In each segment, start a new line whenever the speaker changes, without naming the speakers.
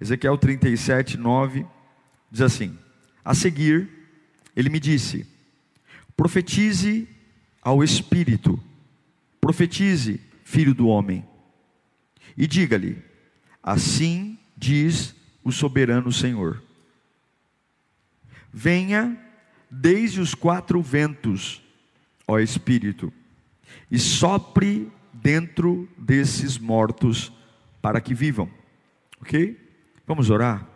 Ezequiel 37, 9 diz assim: A seguir, ele me disse: Profetize ao Espírito, profetize, filho do homem, e diga-lhe: Assim diz o soberano Senhor: Venha desde os quatro ventos, ó Espírito, e sopre dentro desses mortos para que vivam. Ok? Vamos orar?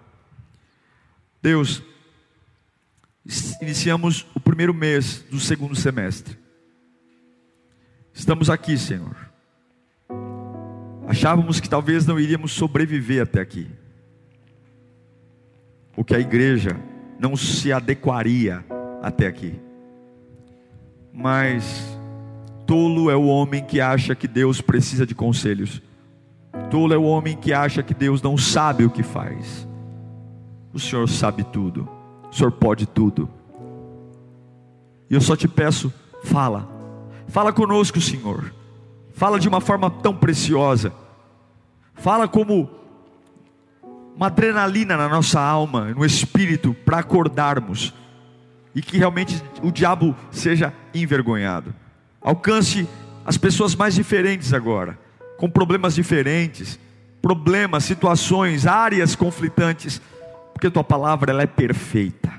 Deus, iniciamos o primeiro mês do segundo semestre. Estamos aqui, Senhor Achávamos que talvez não iríamos sobreviver até aqui. Ou que a igreja não se adequaria até aqui. Mas tolo é o homem que acha que Deus precisa de conselhos. Tolo é o homem que acha que Deus não sabe o que faz. O Senhor sabe tudo. O Senhor pode tudo. E eu só te peço, fala. Fala conosco, Senhor fala de uma forma tão preciosa, fala como uma adrenalina na nossa alma, no espírito, para acordarmos e que realmente o diabo seja envergonhado. Alcance as pessoas mais diferentes agora, com problemas diferentes, problemas, situações, áreas conflitantes, porque tua palavra ela é perfeita.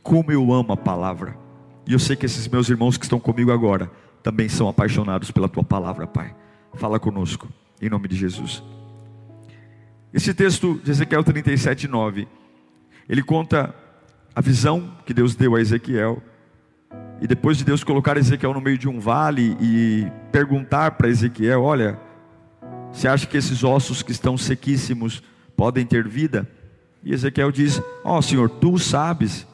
Como eu amo a palavra. E eu sei que esses meus irmãos que estão comigo agora também são apaixonados pela tua palavra, Pai. Fala conosco, em nome de Jesus. Esse texto de Ezequiel 37, 9, ele conta a visão que Deus deu a Ezequiel, e depois de Deus colocar Ezequiel no meio de um vale e perguntar para Ezequiel: Olha, você acha que esses ossos que estão sequíssimos podem ter vida? E Ezequiel diz: Ó oh, Senhor, tu sabes.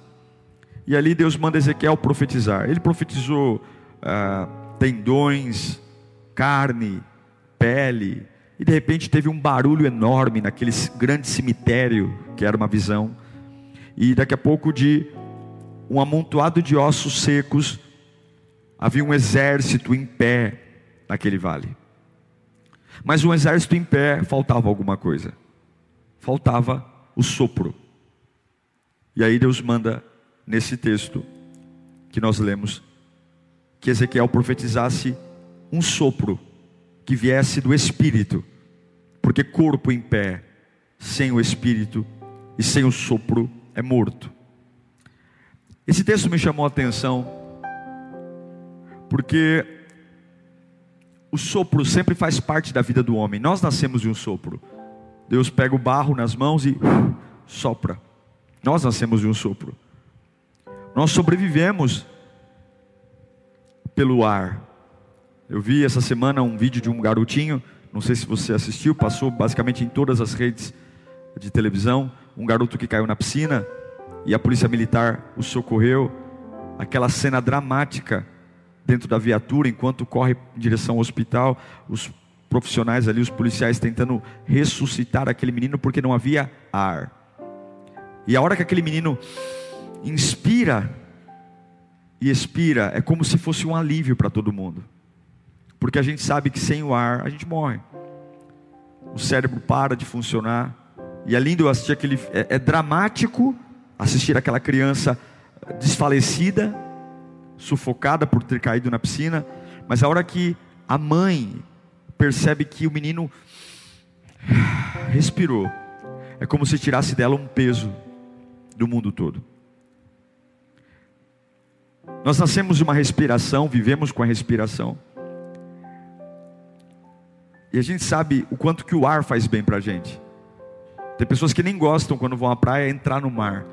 E ali Deus manda Ezequiel profetizar. Ele profetizou ah, tendões, carne, pele, e de repente teve um barulho enorme naquele grande cemitério, que era uma visão, e daqui a pouco de um amontoado de ossos secos, havia um exército em pé naquele vale. Mas um exército em pé faltava alguma coisa. Faltava o sopro. E aí Deus manda nesse texto que nós lemos que Ezequiel profetizasse um sopro que viesse do Espírito, porque corpo em pé, sem o Espírito e sem o sopro, é morto. Esse texto me chamou a atenção, porque o sopro sempre faz parte da vida do homem. Nós nascemos de um sopro. Deus pega o barro nas mãos e sopra. Nós nascemos de um sopro. Nós sobrevivemos pelo ar. Eu vi essa semana um vídeo de um garotinho, não sei se você assistiu, passou basicamente em todas as redes de televisão, um garoto que caiu na piscina e a polícia militar o socorreu. Aquela cena dramática dentro da viatura, enquanto corre em direção ao hospital, os profissionais ali, os policiais tentando ressuscitar aquele menino porque não havia ar. E a hora que aquele menino inspira, e expira é como se fosse um alívio para todo mundo. Porque a gente sabe que sem o ar a gente morre. O cérebro para de funcionar. E é lindo assistir aquele. É, é dramático assistir aquela criança desfalecida, sufocada por ter caído na piscina. Mas a hora que a mãe percebe que o menino respirou, é como se tirasse dela um peso do mundo todo. Nós nascemos de uma respiração, vivemos com a respiração. E a gente sabe o quanto que o ar faz bem para a gente. Tem pessoas que nem gostam quando vão à praia entrar no mar.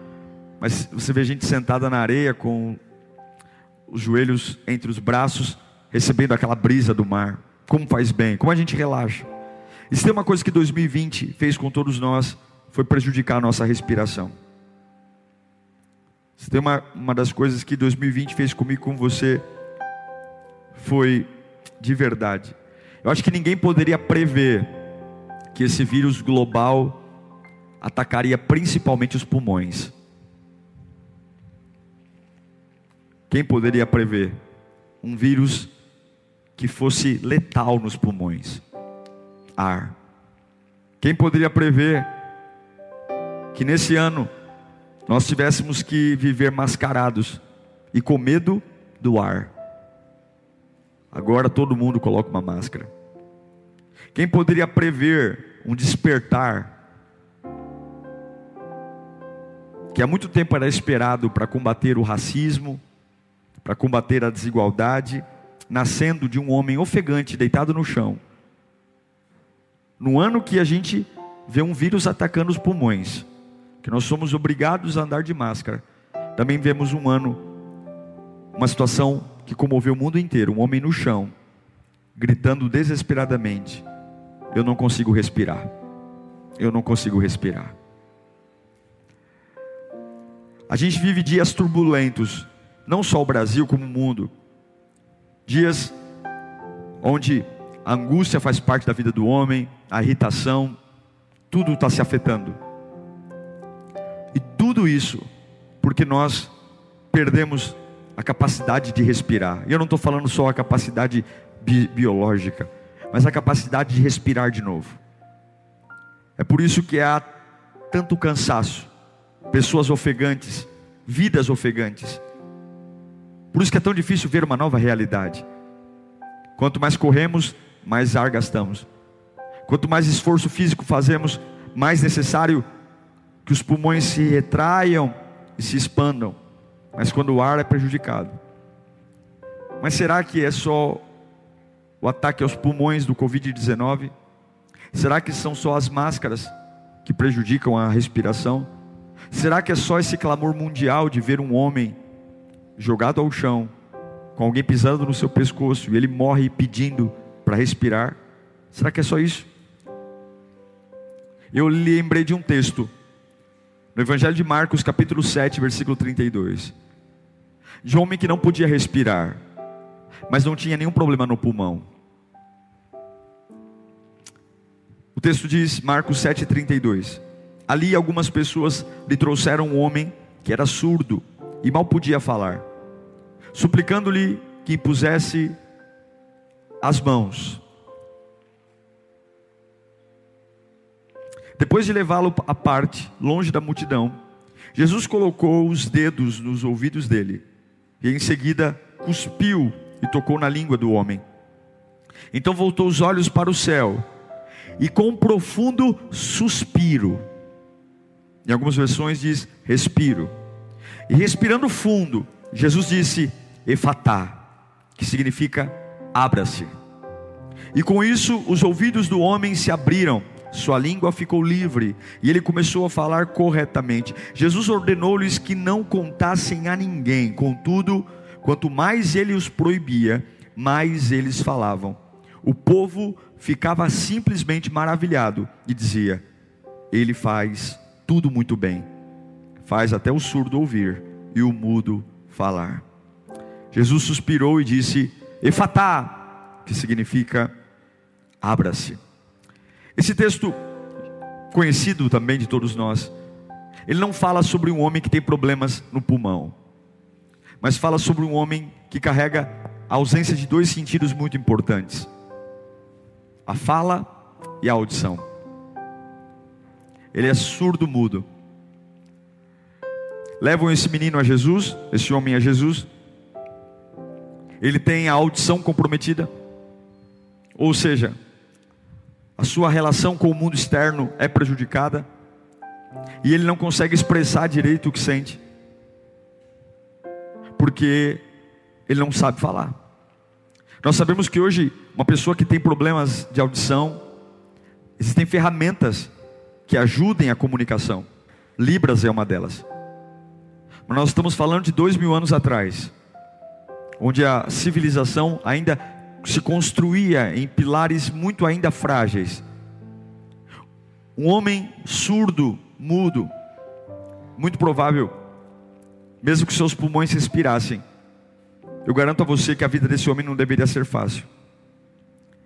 Mas você vê gente sentada na areia com os joelhos entre os braços, recebendo aquela brisa do mar. Como faz bem, como a gente relaxa. E se tem uma coisa que 2020 fez com todos nós, foi prejudicar a nossa respiração. Se tem uma, uma das coisas que 2020 fez comigo com você, foi de verdade. Eu acho que ninguém poderia prever que esse vírus global atacaria principalmente os pulmões. Quem poderia prever um vírus que fosse letal nos pulmões? Ar. Quem poderia prever que nesse ano nós tivéssemos que viver mascarados e com medo do ar? Agora todo mundo coloca uma máscara. Quem poderia prever um despertar que há muito tempo era esperado para combater o racismo, para combater a desigualdade, nascendo de um homem ofegante deitado no chão. No ano que a gente vê um vírus atacando os pulmões, que nós somos obrigados a andar de máscara, também vemos um ano, uma situação que comoveu o mundo inteiro, um homem no chão, gritando desesperadamente: eu não consigo respirar. Eu não consigo respirar. A gente vive dias turbulentos, não só o Brasil, como o mundo. Dias onde a angústia faz parte da vida do homem, a irritação, tudo está se afetando. E tudo isso porque nós perdemos a capacidade de respirar. E eu não estou falando só a capacidade bi biológica, mas a capacidade de respirar de novo. É por isso que há tanto cansaço, pessoas ofegantes, vidas ofegantes. Por isso que é tão difícil ver uma nova realidade. Quanto mais corremos, mais ar gastamos. Quanto mais esforço físico fazemos, mais necessário que os pulmões se retraiam e se expandam. Mas quando o ar é prejudicado. Mas será que é só o ataque aos pulmões do Covid-19? Será que são só as máscaras que prejudicam a respiração? Será que é só esse clamor mundial de ver um homem jogado ao chão, com alguém pisando no seu pescoço e ele morre pedindo para respirar? Será que é só isso? Eu lembrei de um texto no Evangelho de Marcos, capítulo 7, versículo 32. De um homem que não podia respirar, mas não tinha nenhum problema no pulmão. O texto diz, Marcos 7,32: Ali algumas pessoas lhe trouxeram um homem que era surdo e mal podia falar, suplicando-lhe que impusesse as mãos. Depois de levá-lo à parte, longe da multidão, Jesus colocou os dedos nos ouvidos dele e em seguida cuspiu e tocou na língua do homem. Então voltou os olhos para o céu e com um profundo suspiro. Em algumas versões diz respiro. E respirando fundo, Jesus disse efatá, que significa abra-se. E com isso os ouvidos do homem se abriram, sua língua ficou livre e ele começou a falar corretamente. Jesus ordenou-lhes que não contassem a ninguém, contudo, quanto mais ele os proibia, mais eles falavam. O povo ficava simplesmente maravilhado e dizia: Ele faz tudo muito bem, faz até o surdo ouvir e o mudo falar. Jesus suspirou e disse: Efatá, que significa abra-se. Esse texto, conhecido também de todos nós, ele não fala sobre um homem que tem problemas no pulmão, mas fala sobre um homem que carrega a ausência de dois sentidos muito importantes a fala e a audição. Ele é surdo mudo. Levam esse menino a Jesus, esse homem a Jesus. Ele tem a audição comprometida. Ou seja, a sua relação com o mundo externo é prejudicada. E ele não consegue expressar direito o que sente. Porque ele não sabe falar. Nós sabemos que hoje, uma pessoa que tem problemas de audição, existem ferramentas que ajudem a comunicação. Libras é uma delas. Mas nós estamos falando de dois mil anos atrás, onde a civilização ainda se construía em pilares muito ainda frágeis. Um homem surdo mudo. Muito provável, mesmo que seus pulmões respirassem, eu garanto a você que a vida desse homem não deveria ser fácil.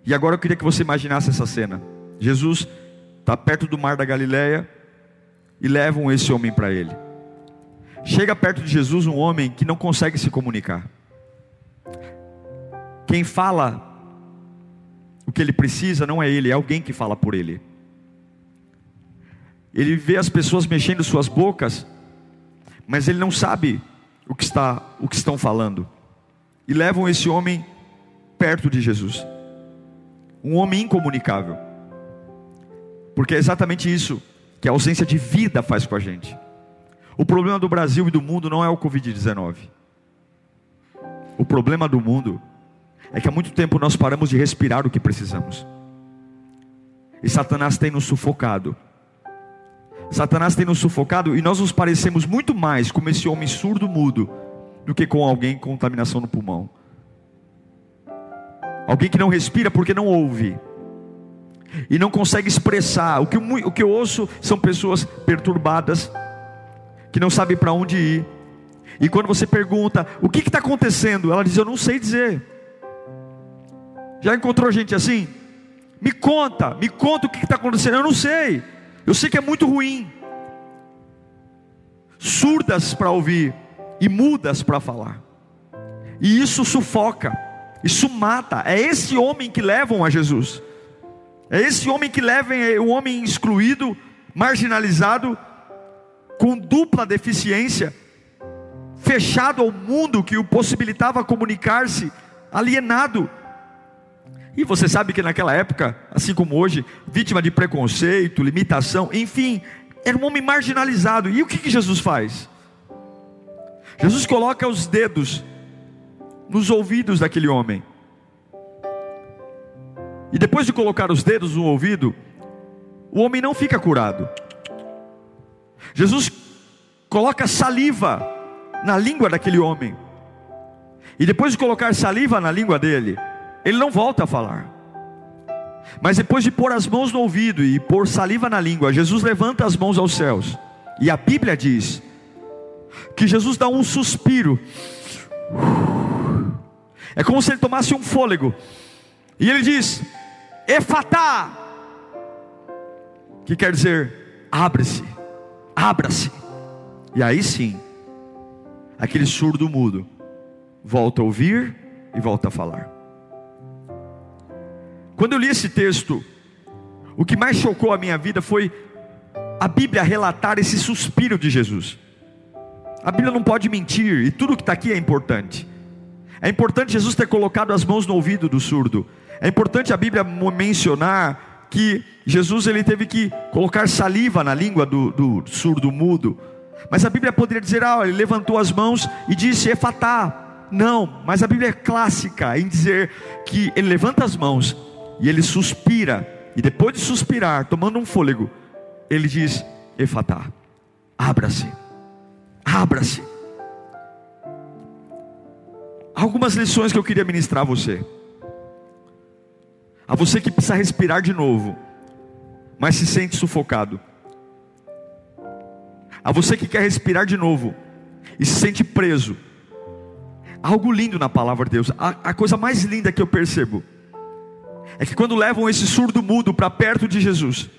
E agora eu queria que você imaginasse essa cena. Jesus está perto do mar da Galileia e levam esse homem para ele. Chega perto de Jesus um homem que não consegue se comunicar. Quem fala o que ele precisa não é ele, é alguém que fala por ele. Ele vê as pessoas mexendo suas bocas, mas ele não sabe o que está, o que estão falando. E levam esse homem perto de Jesus. Um homem incomunicável. Porque é exatamente isso que a ausência de vida faz com a gente. O problema do Brasil e do mundo não é o Covid-19. O problema do mundo é que há muito tempo nós paramos de respirar o que precisamos. E Satanás tem nos sufocado. Satanás tem nos sufocado e nós nos parecemos muito mais com esse homem surdo mudo do que com alguém com contaminação no pulmão. Alguém que não respira porque não ouve e não consegue expressar. O que, o que eu ouço são pessoas perturbadas, que não sabem para onde ir. E quando você pergunta, o que está acontecendo? Ela diz, eu não sei dizer. Já encontrou gente assim? Me conta, me conta o que está acontecendo. Eu não sei. Eu sei que é muito ruim. Surdas para ouvir e mudas para falar. E isso sufoca, isso mata. É esse homem que levam a Jesus. É esse homem que leva o homem excluído, marginalizado, com dupla deficiência, fechado ao mundo que o possibilitava comunicar-se, alienado. E você sabe que naquela época, assim como hoje, vítima de preconceito, limitação, enfim, era um homem marginalizado. E o que, que Jesus faz? Jesus coloca os dedos nos ouvidos daquele homem. E depois de colocar os dedos no ouvido, o homem não fica curado. Jesus coloca saliva na língua daquele homem. E depois de colocar saliva na língua dele, ele não volta a falar. Mas depois de pôr as mãos no ouvido e pôr saliva na língua, Jesus levanta as mãos aos céus. E a Bíblia diz que Jesus dá um suspiro. É como se ele tomasse um fôlego. E ele diz: Efatá, que quer dizer abre-se, abra-se. E aí sim, aquele surdo mudo volta a ouvir e volta a falar. Quando eu li esse texto, o que mais chocou a minha vida foi a Bíblia relatar esse suspiro de Jesus. A Bíblia não pode mentir, e tudo que está aqui é importante. É importante Jesus ter colocado as mãos no ouvido do surdo. É importante a Bíblia mencionar que Jesus ele teve que colocar saliva na língua do, do surdo mudo. Mas a Bíblia poderia dizer, ah, ele levantou as mãos e disse efatá. Não, mas a Bíblia é clássica em dizer que ele levanta as mãos e ele suspira, e depois de suspirar, tomando um fôlego, ele diz: Efatá, abra-se, abra-se. Algumas lições que eu queria ministrar a você. A você que precisa respirar de novo, mas se sente sufocado. A você que quer respirar de novo e se sente preso. Algo lindo na palavra de Deus. A, a coisa mais linda que eu percebo é que quando levam esse surdo mudo para perto de Jesus,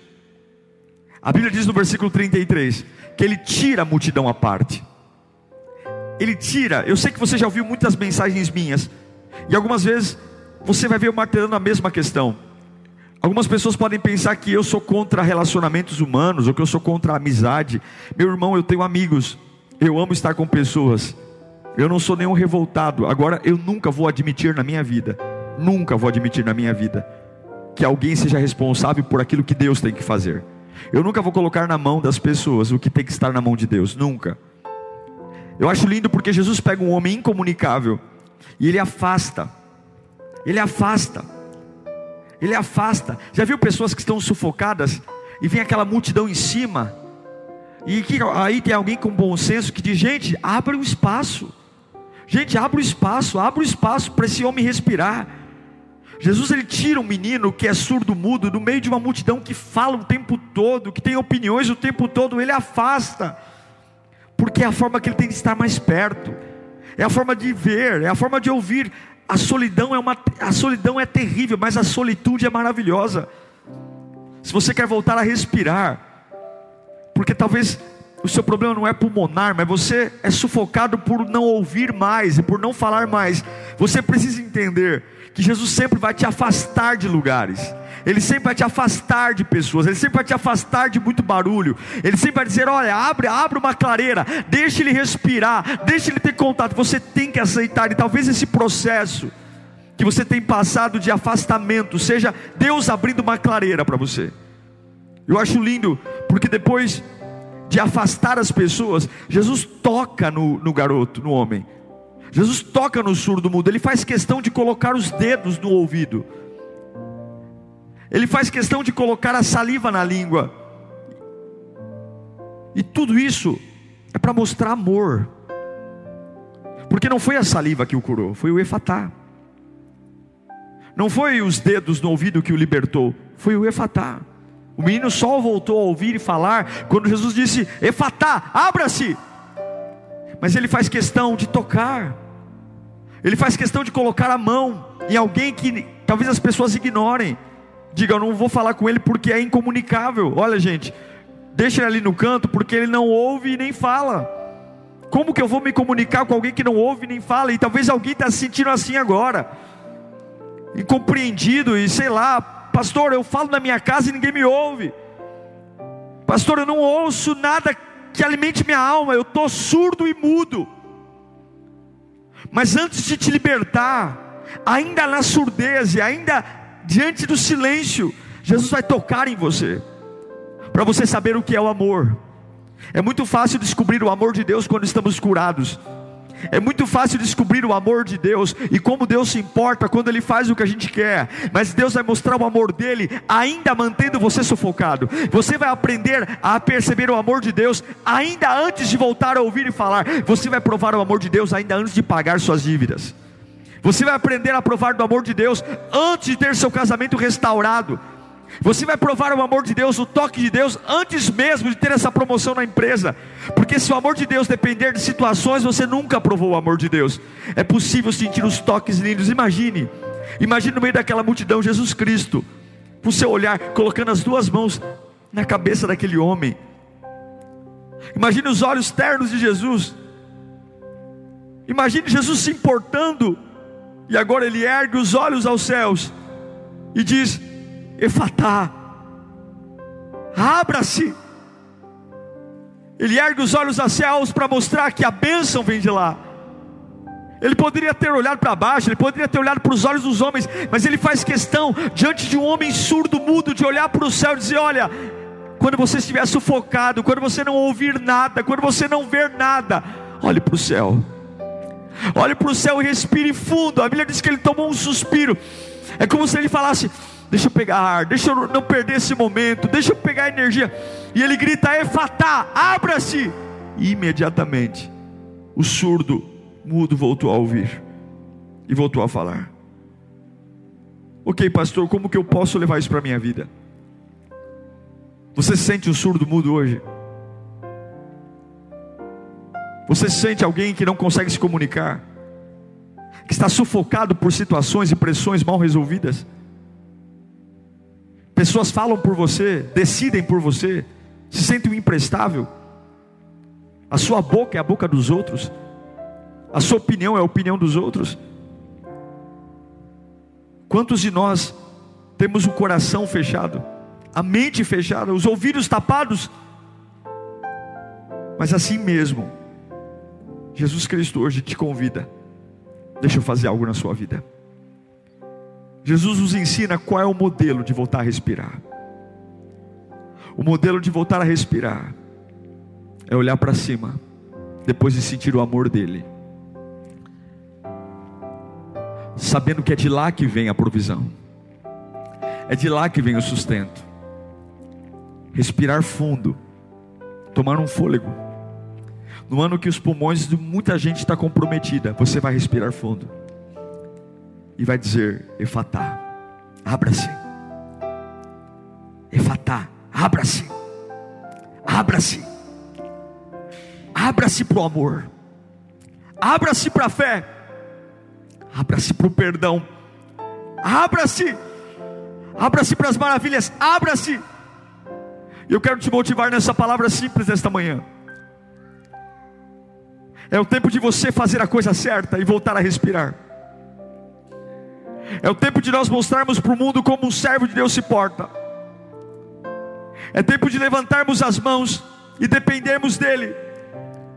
a Bíblia diz no versículo 33 que ele tira a multidão à parte. Ele tira. Eu sei que você já ouviu muitas mensagens minhas, e algumas vezes você vai ver eu martelando a mesma questão. Algumas pessoas podem pensar que eu sou contra relacionamentos humanos, ou que eu sou contra a amizade. Meu irmão, eu tenho amigos, eu amo estar com pessoas, eu não sou nenhum revoltado. Agora, eu nunca vou admitir na minha vida, nunca vou admitir na minha vida, que alguém seja responsável por aquilo que Deus tem que fazer. Eu nunca vou colocar na mão das pessoas o que tem que estar na mão de Deus, nunca. Eu acho lindo porque Jesus pega um homem incomunicável e ele afasta ele afasta. Ele afasta. Já viu pessoas que estão sufocadas e vem aquela multidão em cima? E que, aí tem alguém com bom senso que diz: gente, abre um espaço. Gente, abre o espaço, abre o espaço para esse homem respirar. Jesus ele tira um menino que é surdo mudo do meio de uma multidão que fala o tempo todo, que tem opiniões o tempo todo, ele afasta. Porque é a forma que ele tem de estar mais perto. É a forma de ver, é a forma de ouvir. A solidão é uma a solidão é terrível, mas a solitude é maravilhosa. Se você quer voltar a respirar, porque talvez o seu problema não é pulmonar, mas você é sufocado por não ouvir mais e por não falar mais. Você precisa entender que Jesus sempre vai te afastar de lugares. Ele sempre vai te afastar de pessoas, ele sempre vai te afastar de muito barulho. Ele sempre vai dizer: "Olha, abre, abre uma clareira, deixe ele respirar, deixe ele ter contato". Você tem que aceitar e talvez esse processo que você tem passado de afastamento seja Deus abrindo uma clareira para você. Eu acho lindo, porque depois de afastar as pessoas, Jesus toca no, no garoto, no homem. Jesus toca no surdo mudo, ele faz questão de colocar os dedos no ouvido, ele faz questão de colocar a saliva na língua, e tudo isso é para mostrar amor, porque não foi a saliva que o curou, foi o efatá, não foi os dedos no ouvido que o libertou, foi o efatá. O menino só voltou a ouvir e falar quando Jesus disse: Efatá, abra-se. Mas ele faz questão de tocar, ele faz questão de colocar a mão em alguém que talvez as pessoas ignorem. Diga, eu não vou falar com ele porque é incomunicável. Olha, gente, deixa ele ali no canto porque ele não ouve e nem fala. Como que eu vou me comunicar com alguém que não ouve nem fala? E talvez alguém está se sentindo assim agora, incompreendido e sei lá, Pastor, eu falo na minha casa e ninguém me ouve. Pastor, eu não ouço nada que alimente minha alma, eu estou surdo e mudo. Mas antes de te libertar, ainda na surdez e ainda diante do silêncio, Jesus vai tocar em você, para você saber o que é o amor. É muito fácil descobrir o amor de Deus quando estamos curados. É muito fácil descobrir o amor de Deus e como Deus se importa quando Ele faz o que a gente quer, mas Deus vai mostrar o amor dele ainda mantendo você sufocado. Você vai aprender a perceber o amor de Deus ainda antes de voltar a ouvir e falar. Você vai provar o amor de Deus ainda antes de pagar suas dívidas. Você vai aprender a provar do amor de Deus antes de ter seu casamento restaurado. Você vai provar o amor de Deus, o toque de Deus, antes mesmo de ter essa promoção na empresa. Porque se o amor de Deus depender de situações, você nunca provou o amor de Deus. É possível sentir os toques lindos. Imagine, imagine no meio daquela multidão Jesus Cristo, com seu olhar, colocando as duas mãos na cabeça daquele homem. Imagine os olhos ternos de Jesus. Imagine Jesus se importando. E agora ele ergue os olhos aos céus e diz: Efatá, abra-se. Ele ergue os olhos aos céus para mostrar que a bênção vem de lá. Ele poderia ter olhado para baixo, ele poderia ter olhado para os olhos dos homens, mas ele faz questão, diante de um homem surdo, mudo, de olhar para o céu e dizer: Olha, quando você estiver sufocado, quando você não ouvir nada, quando você não ver nada, olhe para o céu, olhe para o céu e respire fundo. A Bíblia diz que ele tomou um suspiro, é como se ele falasse: deixa eu pegar ar, deixa eu não perder esse momento, deixa eu pegar energia. E ele grita: Efatá, abra-se. E imediatamente o surdo, mudo, voltou a ouvir e voltou a falar. Ok, pastor, como que eu posso levar isso para a minha vida? Você sente o surdo mudo hoje? Você sente alguém que não consegue se comunicar? Que está sufocado por situações e pressões mal resolvidas? Pessoas falam por você, decidem por você, se sentem imprestável. A sua boca é a boca dos outros. A sua opinião é a opinião dos outros. Quantos de nós temos o coração fechado, a mente fechada, os ouvidos tapados? Mas assim mesmo, Jesus Cristo hoje te convida. Deixa eu fazer algo na sua vida. Jesus nos ensina qual é o modelo de voltar a respirar. O modelo de voltar a respirar é olhar para cima, depois de sentir o amor dele, sabendo que é de lá que vem a provisão, é de lá que vem o sustento. Respirar fundo, tomar um fôlego. No ano que os pulmões de muita gente está comprometida, você vai respirar fundo e vai dizer: Efatá, Abra-se. Efatá, abra-se. Abra-se. Abra-se para o amor. Abra-se para a fé. Abra-se para o perdão. Abra-se. Abra-se para as maravilhas. Abra-se. Eu quero te motivar nessa palavra simples esta manhã. É o tempo de você fazer a coisa certa e voltar a respirar. É o tempo de nós mostrarmos para o mundo como um servo de Deus se porta. É tempo de levantarmos as mãos e dependermos dEle.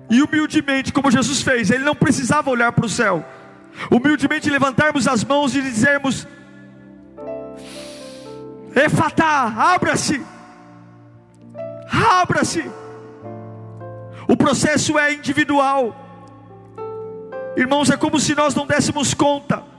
E humildemente, como Jesus fez, Ele não precisava olhar para o céu. Humildemente levantarmos as mãos e dizermos: Efatá, abra-se, abra-se. O processo é individual. Irmãos, é como se nós não dessemos conta.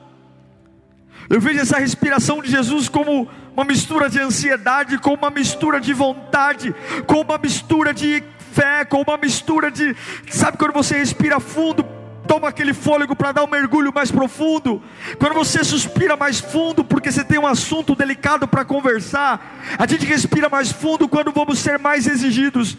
Eu vejo essa respiração de Jesus como uma mistura de ansiedade, com uma mistura de vontade, com uma mistura de fé, com uma mistura de, sabe quando você respira fundo, toma aquele fôlego para dar um mergulho mais profundo. Quando você suspira mais fundo, porque você tem um assunto delicado para conversar, a gente respira mais fundo quando vamos ser mais exigidos.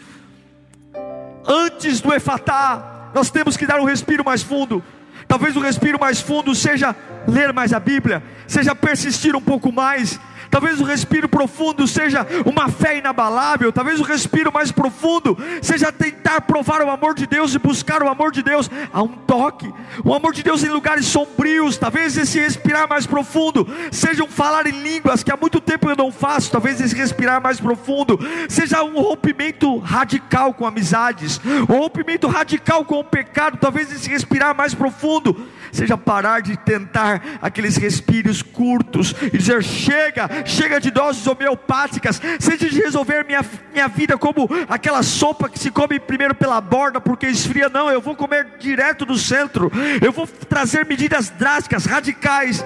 Antes do efatá, nós temos que dar um respiro mais fundo. Talvez o respiro mais fundo seja ler mais a Bíblia, seja persistir um pouco mais, Talvez o respiro profundo seja uma fé inabalável. Talvez o respiro mais profundo seja tentar provar o amor de Deus e buscar o amor de Deus a um toque. O amor de Deus em lugares sombrios. Talvez esse respirar mais profundo seja um falar em línguas que há muito tempo eu não faço. Talvez esse respirar mais profundo seja um rompimento radical com amizades, um rompimento radical com o pecado. Talvez esse respirar mais profundo seja parar de tentar aqueles respiros curtos e dizer: chega, chega de doses homeopáticas, seja de resolver minha, minha vida como aquela sopa que se come primeiro pela borda porque esfria, não, eu vou comer direto do centro, eu vou trazer medidas drásticas, radicais,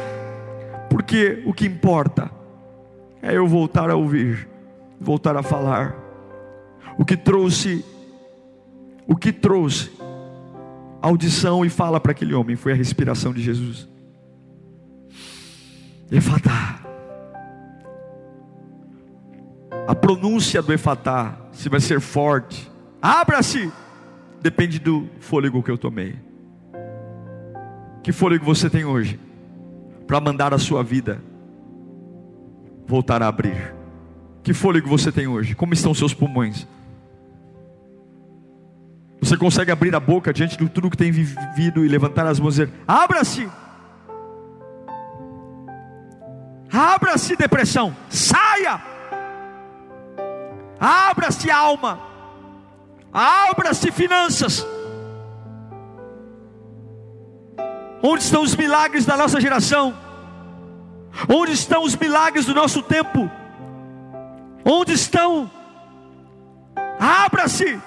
porque o que importa é eu voltar a ouvir, voltar a falar. O que trouxe, o que trouxe audição e fala para aquele homem foi a respiração de Jesus. Efatá. A pronúncia do Efatá, se vai ser forte, abra-se, depende do fôlego que eu tomei. Que fôlego você tem hoje para mandar a sua vida voltar a abrir? Que fôlego você tem hoje? Como estão seus pulmões? Você consegue abrir a boca diante de tudo que tem vivido e levantar as mãos e dizer: Abra-se! Abra-se, depressão, saia! Abra-se, alma! Abra-se, finanças! Onde estão os milagres da nossa geração? Onde estão os milagres do nosso tempo? Onde estão? Abra-se!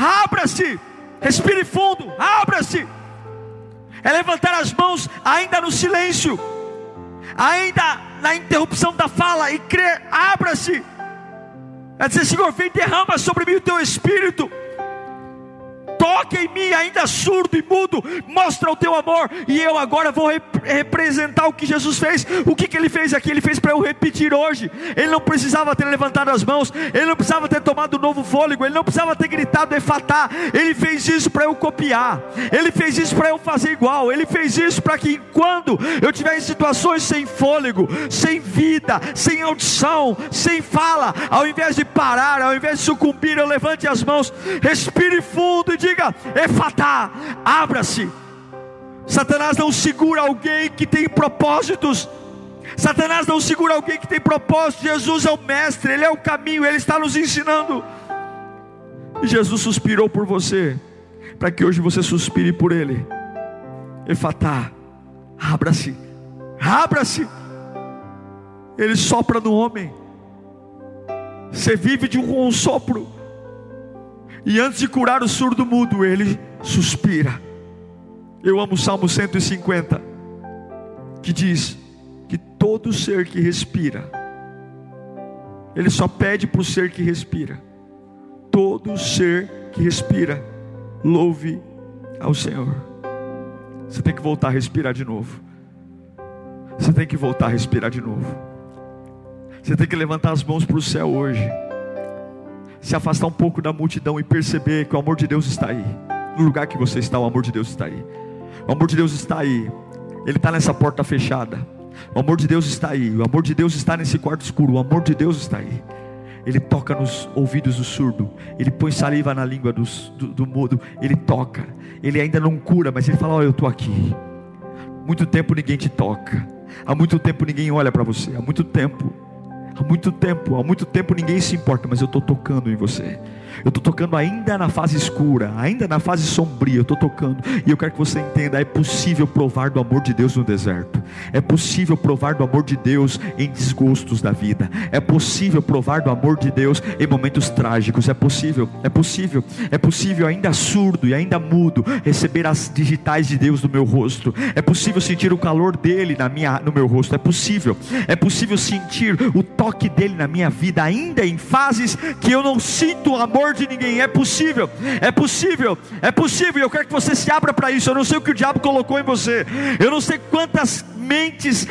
abra-se, respire fundo, abra-se. É levantar as mãos ainda no silêncio, ainda na interrupção da fala e crer, abra-se. É dizer, Senhor, vem derrama sobre mim o teu espírito toque em mim, ainda surdo e mudo, mostra o teu amor, e eu agora vou rep representar o que Jesus fez. O que, que ele fez aqui? Ele fez para eu repetir hoje. Ele não precisava ter levantado as mãos, ele não precisava ter tomado um novo fôlego, ele não precisava ter gritado efatá. Ele fez isso para eu copiar, ele fez isso para eu fazer igual, ele fez isso para que quando eu tiver em situações sem fôlego, sem vida, sem audição, sem fala, ao invés de parar, ao invés de sucumbir, eu levante as mãos, respire fundo e diga diga: Efatá, abra-se. Satanás não segura alguém que tem propósitos. Satanás não segura alguém que tem propósito. Jesus é o mestre, ele é o caminho, ele está nos ensinando. E Jesus suspirou por você, para que hoje você suspire por ele. Efatá, abra-se, abra-se. Ele sopra no homem. Você vive de um sopro. E antes de curar o surdo mudo, ele suspira. Eu amo o Salmo 150, que diz que todo ser que respira, ele só pede para o ser que respira. Todo ser que respira, louve ao Senhor. Você tem que voltar a respirar de novo. Você tem que voltar a respirar de novo. Você tem que levantar as mãos para o céu hoje. Se afastar um pouco da multidão e perceber que o amor de Deus está aí. No lugar que você está, o amor de Deus está aí. O amor de Deus está aí. Ele está nessa porta fechada. O amor de Deus está aí. O amor de Deus está nesse quarto escuro. O amor de Deus está aí. Ele toca nos ouvidos do surdo. Ele põe saliva na língua do, do, do mudo. Ele toca. Ele ainda não cura, mas ele fala: Olha, eu estou aqui. Muito tempo ninguém te toca. Há muito tempo ninguém olha para você. Há muito tempo. Há muito tempo, há muito tempo ninguém se importa, mas eu estou tocando em você. Eu estou tocando ainda na fase escura, ainda na fase sombria. Eu estou tocando. E eu quero que você entenda: é possível provar do amor de Deus no deserto. É possível provar do amor de Deus em desgostos da vida. É possível provar do amor de Deus em momentos trágicos. É possível, é possível, é possível, ainda surdo e ainda mudo, receber as digitais de Deus no meu rosto. É possível sentir o calor dele na minha, no meu rosto. É possível, é possível sentir o toque dele na minha vida, ainda em fases que eu não sinto o amor amor de ninguém. É possível, é possível, é possível. Eu quero que você se abra para isso. Eu não sei o que o diabo colocou em você. Eu não sei quantas mentes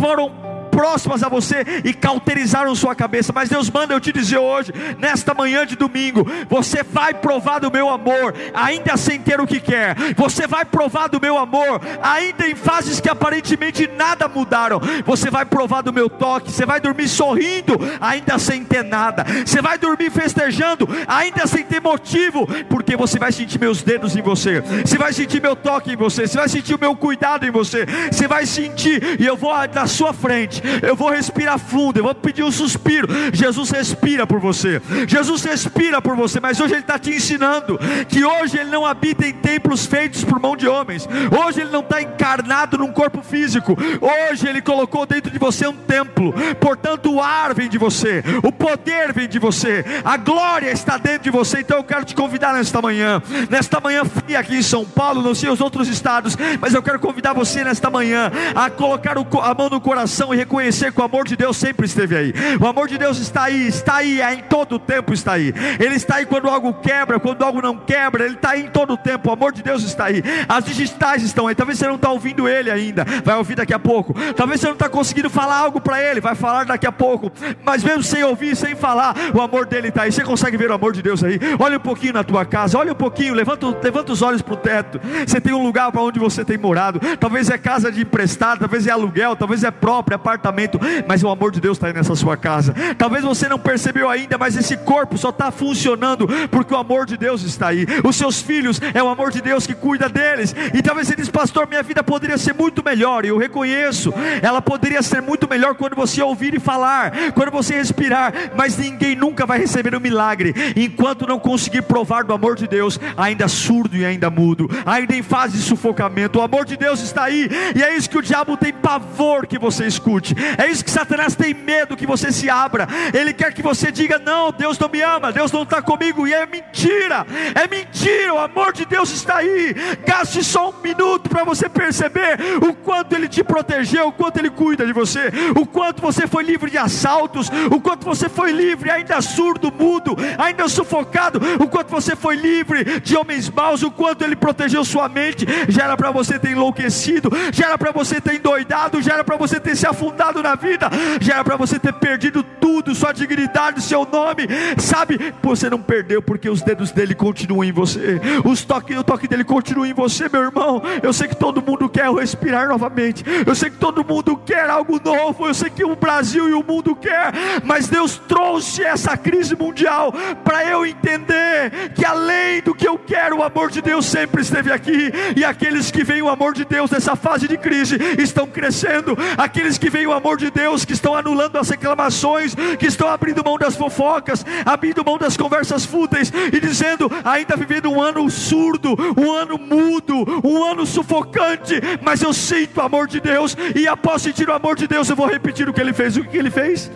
foram próximas a você e cauterizaram sua cabeça. Mas Deus manda eu te dizer hoje, nesta manhã de domingo, você vai provar do meu amor, ainda sem ter o que quer. Você vai provar do meu amor, ainda em fases que aparentemente nada mudaram. Você vai provar do meu toque. Você vai dormir sorrindo, ainda sem ter nada. Você vai dormir festejando, ainda sem ter motivo, porque você vai sentir meus dedos em você. Você vai sentir meu toque em você. Você vai sentir o meu cuidado em você. Você vai sentir e eu vou na sua frente eu vou respirar fundo, eu vou pedir um suspiro. Jesus respira por você, Jesus respira por você, mas hoje Ele está te ensinando que hoje Ele não habita em templos feitos por mão de homens, hoje Ele não está encarnado num corpo físico, hoje Ele colocou dentro de você um templo, portanto o ar vem de você, o poder vem de você, a glória está dentro de você. Então eu quero te convidar nesta manhã, nesta manhã fria aqui em São Paulo, não sei os outros estados, mas eu quero convidar você nesta manhã a colocar a mão no coração e reconhecer reconhecer que o amor de Deus sempre esteve aí. O amor de Deus está aí, está aí, é, em todo o tempo está aí. Ele está aí quando algo quebra, quando algo não quebra, ele está aí em todo o tempo. O amor de Deus está aí. As digitais estão aí. Talvez você não está ouvindo ele ainda, vai ouvir daqui a pouco. Talvez você não está conseguindo falar algo para ele, vai falar daqui a pouco. Mas mesmo sem ouvir, sem falar, o amor dele está aí. Você consegue ver o amor de Deus aí? Olha um pouquinho na tua casa, olha um pouquinho, levanta, levanta os olhos para o teto. Você tem um lugar para onde você tem morado. Talvez é casa de emprestado, talvez é aluguel, talvez é próprio, apartamento apartamento, mas o amor de Deus está aí nessa sua casa. Talvez você não percebeu ainda, mas esse corpo só está funcionando porque o amor de Deus está aí. Os seus filhos é o amor de Deus que cuida deles. E talvez você diz, pastor, minha vida poderia ser muito melhor. E eu reconheço, ela poderia ser muito melhor quando você ouvir e falar, quando você respirar. Mas ninguém nunca vai receber um milagre enquanto não conseguir provar do amor de Deus, ainda surdo e ainda mudo, ainda em fase de sufocamento. O amor de Deus está aí, e é isso que o diabo tem pavor que você escute. É isso que Satanás tem medo que você se abra. Ele quer que você diga: Não, Deus não me ama, Deus não está comigo. E é mentira, é mentira. O amor de Deus está aí. Gaste só um minuto para você perceber o quanto Ele te protegeu, o quanto Ele cuida de você, o quanto você foi livre de assaltos, o quanto você foi livre, ainda surdo, mudo, ainda sufocado, o quanto você foi livre de homens maus, o quanto Ele protegeu sua mente. Já era para você ter enlouquecido, já era para você ter endoidado, já era para você ter se afundado na vida, já era para você ter perdido tudo, sua dignidade, seu nome, sabe? Você não perdeu porque os dedos dele continuam em você, os toques, o toque dele continua em você, meu irmão. Eu sei que todo mundo quer respirar novamente, eu sei que todo mundo quer algo novo, eu sei que o Brasil e o mundo quer, mas Deus trouxe essa crise mundial para eu entender que além do que eu quero, o amor de Deus sempre esteve aqui, e aqueles que veem o amor de Deus nessa fase de crise estão crescendo, aqueles que veem o amor de Deus, que estão anulando as reclamações, que estão abrindo mão das fofocas, abrindo mão das conversas fúteis e dizendo: ainda vivendo um ano surdo, um ano mudo, um ano sufocante, mas eu sinto o amor de Deus, e após sentir o amor de Deus, eu vou repetir o que ele fez. O que ele fez?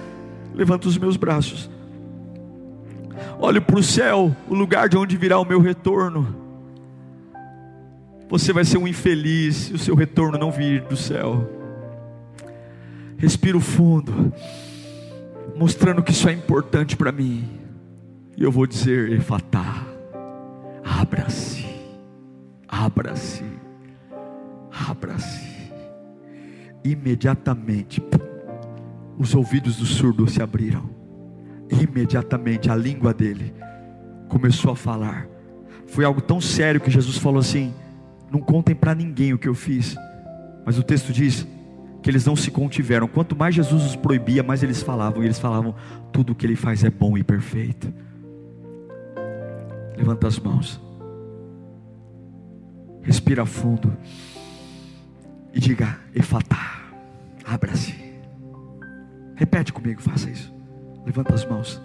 Levanta os meus braços, olho para o céu, o lugar de onde virá o meu retorno. Você vai ser um infeliz se o seu retorno não vir do céu. Respiro fundo, mostrando que isso é importante para mim. E eu vou dizer, Efatá, abra-se, abra-se, abra-se. imediatamente os ouvidos do surdo se abriram. Imediatamente a língua dele começou a falar. Foi algo tão sério que Jesus falou assim: Não contem para ninguém o que eu fiz. Mas o texto diz que eles não se contiveram. Quanto mais Jesus os proibia, mais eles falavam. E eles falavam: Tudo o que ele faz é bom e perfeito. Levanta as mãos. Respira fundo. E diga: Efatá. Abra-se. Repete comigo, faça isso. Levanta as mãos.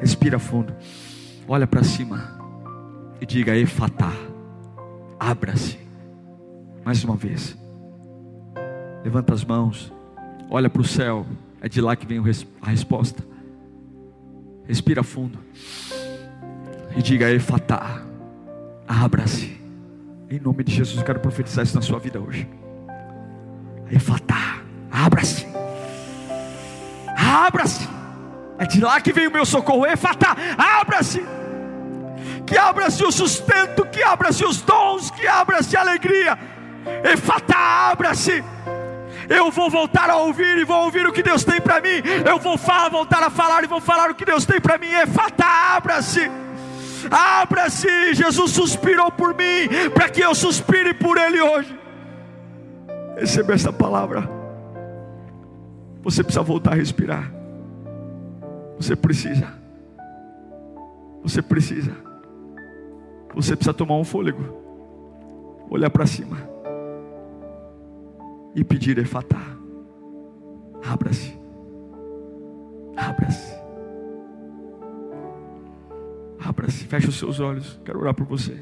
Respira fundo. Olha para cima. E diga: Efatá. Abra-se. Mais uma vez. Levanta as mãos. Olha para o céu. É de lá que vem a resposta. Respira fundo. E diga: Efatá. Abra-se. Em nome de Jesus, eu quero profetizar isso na sua vida hoje. Efatá. Abra-se. Abra-se. É de lá que vem o meu socorro. Efatá. Abra-se. Que abra-se o sustento, que abra-se os dons, que abra-se a alegria. Efatá, abra-se. Eu vou voltar a ouvir e vou ouvir o que Deus tem para mim. Eu vou falar, voltar a falar e vou falar o que Deus tem para mim. Efatá, abra-se. Abra-se. Jesus suspirou por mim para que eu suspire por Ele hoje. Receba essa palavra. Você precisa voltar a respirar. Você precisa. Você precisa. Você precisa tomar um fôlego. Olhar para cima. E pedir efatá. Abra-se. Abra-se. Abra-se. Feche os seus olhos. Quero orar por você.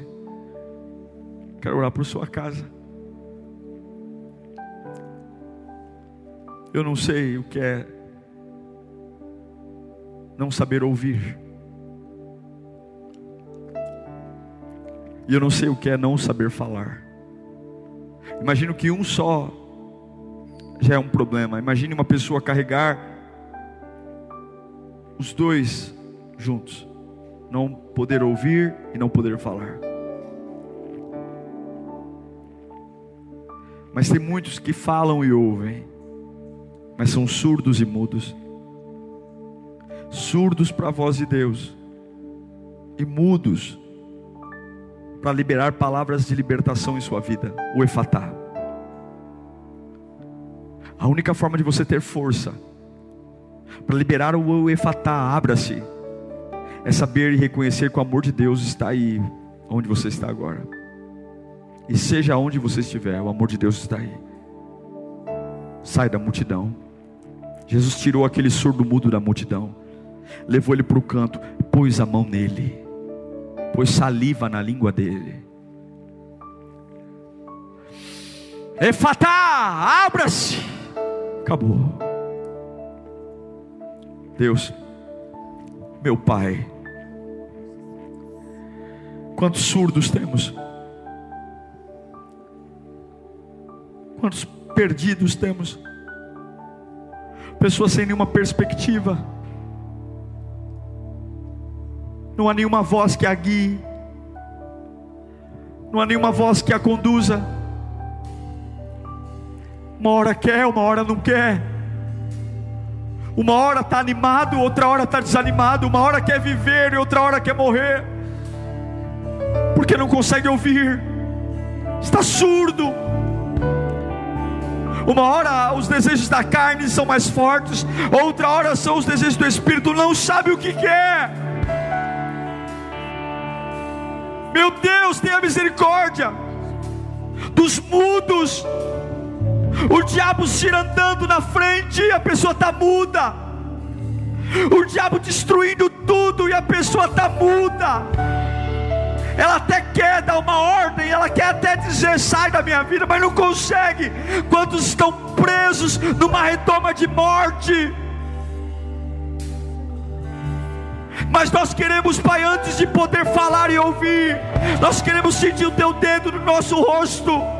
Quero orar por sua casa. Eu não sei o que é não saber ouvir. E eu não sei o que é não saber falar. Imagino que um só já é um problema. Imagine uma pessoa carregar os dois juntos. Não poder ouvir e não poder falar. Mas tem muitos que falam e ouvem, mas são surdos e mudos surdos para a voz de Deus e mudos para liberar palavras de libertação em sua vida, o efatá. Única forma de você ter força para liberar o efatá, abra-se, é saber e reconhecer que o amor de Deus está aí, onde você está agora. E seja onde você estiver, o amor de Deus está aí. Sai da multidão. Jesus tirou aquele surdo mudo da multidão levou ele para o canto, pôs a mão nele, pôs saliva na língua dele. Efatá, abra-se. Acabou. Deus, meu Pai, quantos surdos temos? Quantos perdidos temos? Pessoas sem nenhuma perspectiva não há nenhuma voz que a guie, não há nenhuma voz que a conduza. Uma hora quer, uma hora não quer. Uma hora está animado, outra hora está desanimado. Uma hora quer viver e outra hora quer morrer. Porque não consegue ouvir, está surdo. Uma hora os desejos da carne são mais fortes, outra hora são os desejos do espírito, não sabe o que quer. Meu Deus, tenha misericórdia dos mudos. O diabo andando na frente e a pessoa está muda. O diabo destruindo tudo e a pessoa está muda. Ela até quer dar uma ordem, ela quer até dizer sai da minha vida, mas não consegue. Quantos estão presos numa redoma de morte? Mas nós queremos, Pai, antes de poder falar e ouvir, nós queremos sentir o Teu dedo no nosso rosto.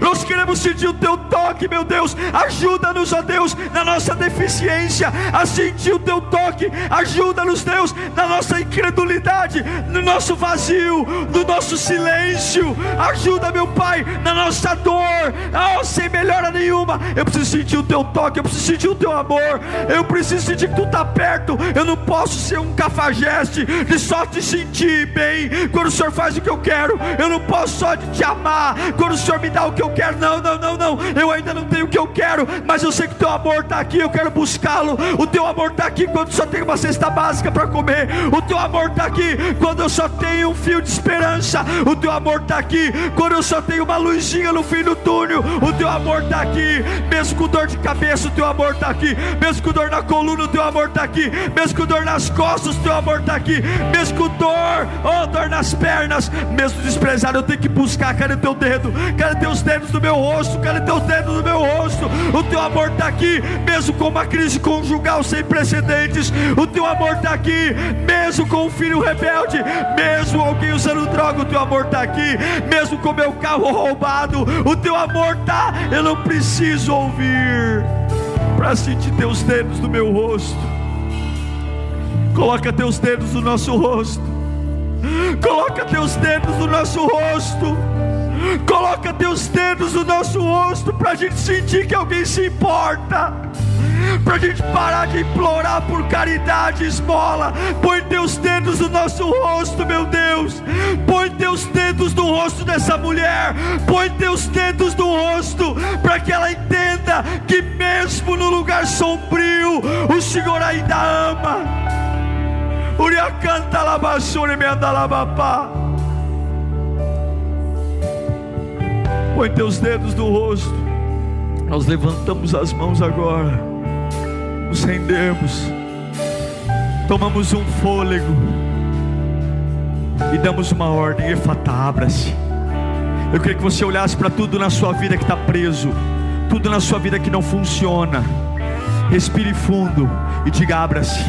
Nós queremos sentir o Teu toque, meu Deus. Ajuda-nos, ó Deus, na nossa deficiência, a sentir o teu toque. Ajuda-nos, Deus, na nossa incredulidade, no nosso vazio, no nosso silêncio. Ajuda, meu Pai, na nossa dor. Oh, sem melhora nenhuma. Eu preciso sentir o teu toque, eu preciso sentir o teu amor. Eu preciso sentir que tu está perto. Eu não posso ser um cafajeste de só te sentir bem quando o Senhor faz o que eu quero. Eu não posso só te amar quando o Senhor me dá o que eu quero. Não, não, não, não. Eu ainda não tenho o que eu quero, mas eu sei que o teu amor está aqui. Eu quero buscá-lo. O teu amor está aqui quando só tenho uma cesta básica para comer. O teu amor está aqui quando eu só tenho um fio de esperança. O teu amor está aqui quando eu só tenho uma luzinha no fim do túnel. O teu amor está aqui, mesmo com dor de cabeça. O teu amor está aqui, mesmo com dor na coluna. O teu amor está aqui, mesmo com dor nas costas. O teu amor está aqui, mesmo com dor, oh, dor nas pernas, mesmo desprezado. Eu tenho que buscar. Cadê teu dedo? Cadê teus dedos do meu rosto? Cadê teus dedos do meu rosto? O teu amor está aqui, mesmo com uma crise conjugal sem precedentes. O teu amor está aqui, mesmo com um filho rebelde, mesmo alguém usando droga. O teu amor está aqui, mesmo com meu carro roubado. O teu amor está. Eu não preciso ouvir para sentir teus dedos no meu rosto. Coloca teus dedos no nosso rosto. Coloca teus dedos no nosso rosto. Coloca teus dedos no nosso rosto para a gente sentir que alguém se importa. Para a gente parar de implorar por caridade, esmola. Põe teus dedos no nosso rosto, meu Deus. Põe teus dedos no rosto dessa mulher. Põe teus dedos no rosto para que ela entenda que, mesmo no lugar sombrio, o Senhor ainda ama. Uriacanta labassure me andalabapá. Põe teus dedos no rosto. Nós levantamos as mãos agora. Nos rendemos. Tomamos um fôlego. E damos uma ordem. Efata, abra-se. Eu queria que você olhasse para tudo na sua vida que está preso. Tudo na sua vida que não funciona. Respire fundo e diga: abra-se.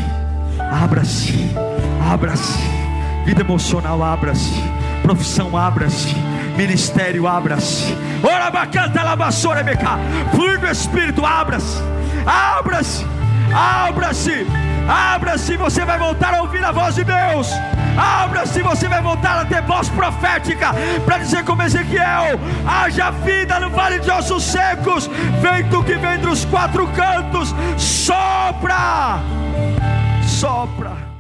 Abra-se. Abra-se. Vida emocional, abra-se. Profissão, abra-se Ministério, abra-se. Ora bacanta lavassora beca. Fluir do Espírito, abra-se. Abra-se. Abra-se. Abra-se. Você vai voltar a ouvir a voz de Deus. Abra-se, você vai voltar a ter voz profética para dizer como Ezequiel: haja vida no vale de ossos secos, vento que vem dos quatro cantos, sopra, sopra.